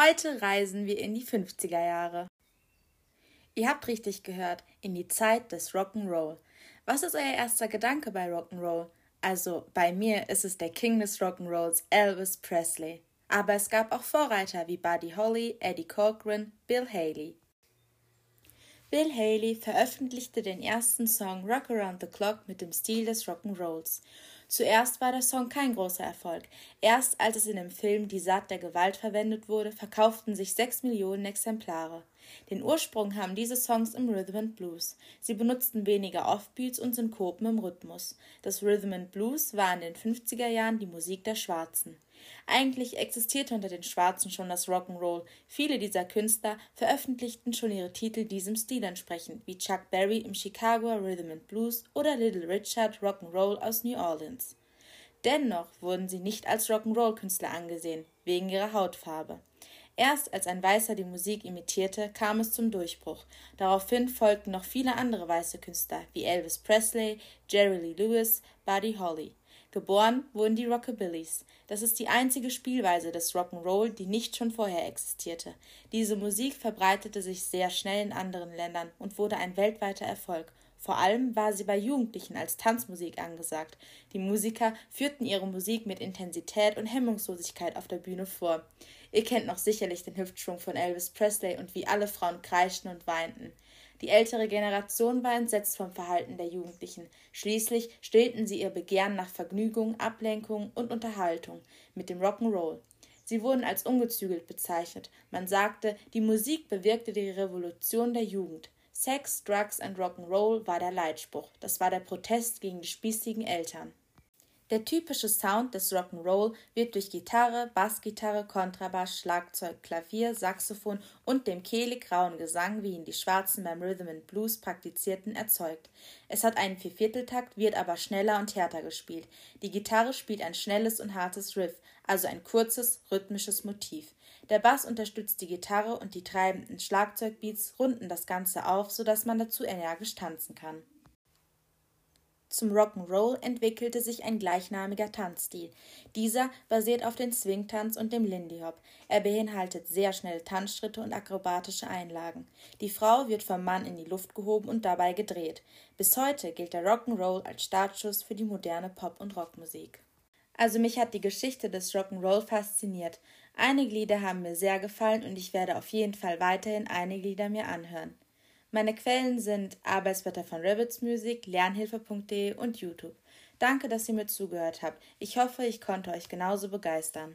Heute reisen wir in die 50er Jahre. Ihr habt richtig gehört, in die Zeit des Rock'n'Roll. Was ist euer erster Gedanke bei Rock'n'Roll? Also bei mir ist es der King des Rock'n'Rolls, Elvis Presley. Aber es gab auch Vorreiter wie Buddy Holly, Eddie Cochran, Bill Haley. Bill Haley veröffentlichte den ersten Song Rock Around the Clock mit dem Stil des Rock'n'Rolls. Zuerst war der Song kein großer Erfolg. Erst als es in dem Film Die Saat der Gewalt verwendet wurde, verkauften sich sechs Millionen Exemplare. Den Ursprung haben diese Songs im Rhythm and Blues. Sie benutzten weniger Offbeats und Synkopen im Rhythmus. Das Rhythm and Blues war in den 50er Jahren die Musik der Schwarzen. Eigentlich existierte unter den Schwarzen schon das Rock'n'Roll. Viele dieser Künstler veröffentlichten schon ihre Titel diesem Stil entsprechend, wie Chuck Berry im Chicago Rhythm and Blues oder Little Richard Rock'n'Roll aus New Orleans. Dennoch wurden sie nicht als Rock'n'Roll-Künstler angesehen, wegen ihrer Hautfarbe. Erst als ein Weißer die Musik imitierte, kam es zum Durchbruch. Daraufhin folgten noch viele andere weiße Künstler wie Elvis Presley, Jerry Lee Lewis, Buddy Holly. Geboren wurden die Rockabillys. Das ist die einzige Spielweise des Rock'n'Roll, die nicht schon vorher existierte. Diese Musik verbreitete sich sehr schnell in anderen Ländern und wurde ein weltweiter Erfolg. Vor allem war sie bei Jugendlichen als Tanzmusik angesagt. Die Musiker führten ihre Musik mit Intensität und Hemmungslosigkeit auf der Bühne vor. Ihr kennt noch sicherlich den Hüftschwung von Elvis Presley und wie alle Frauen kreischten und weinten. Die ältere Generation war entsetzt vom Verhalten der Jugendlichen. Schließlich stillten sie ihr Begehren nach Vergnügung, Ablenkung und Unterhaltung mit dem Rock'n'Roll. Sie wurden als ungezügelt bezeichnet. Man sagte, die Musik bewirkte die Revolution der Jugend. Sex, Drugs and Rock'n'Roll war der Leitspruch. Das war der Protest gegen die spießigen Eltern. Der typische Sound des Rock'n'Roll wird durch Gitarre, Bassgitarre, Kontrabass, Schlagzeug, Klavier, Saxophon und dem kehlig rauen Gesang, wie ihn die Schwarzen beim Rhythm and Blues praktizierten, erzeugt. Es hat einen Viervierteltakt, wird aber schneller und härter gespielt. Die Gitarre spielt ein schnelles und hartes Riff, also ein kurzes, rhythmisches Motiv. Der Bass unterstützt die Gitarre und die treibenden Schlagzeugbeats runden das Ganze auf, sodass man dazu energisch tanzen kann. Zum Rock'n'Roll entwickelte sich ein gleichnamiger Tanzstil. Dieser basiert auf dem Swingtanz und dem Lindy Hop. Er beinhaltet sehr schnelle Tanzschritte und akrobatische Einlagen. Die Frau wird vom Mann in die Luft gehoben und dabei gedreht. Bis heute gilt der Rock'n'Roll als Startschuss für die moderne Pop- und Rockmusik. Also mich hat die Geschichte des Rock'n'Roll fasziniert. Einige Lieder haben mir sehr gefallen und ich werde auf jeden Fall weiterhin einige Lieder mir anhören. Meine Quellen sind Arbeitsblätter von Rabbits Music, Lernhilfe.de und YouTube. Danke, dass ihr mir zugehört habt. Ich hoffe, ich konnte euch genauso begeistern.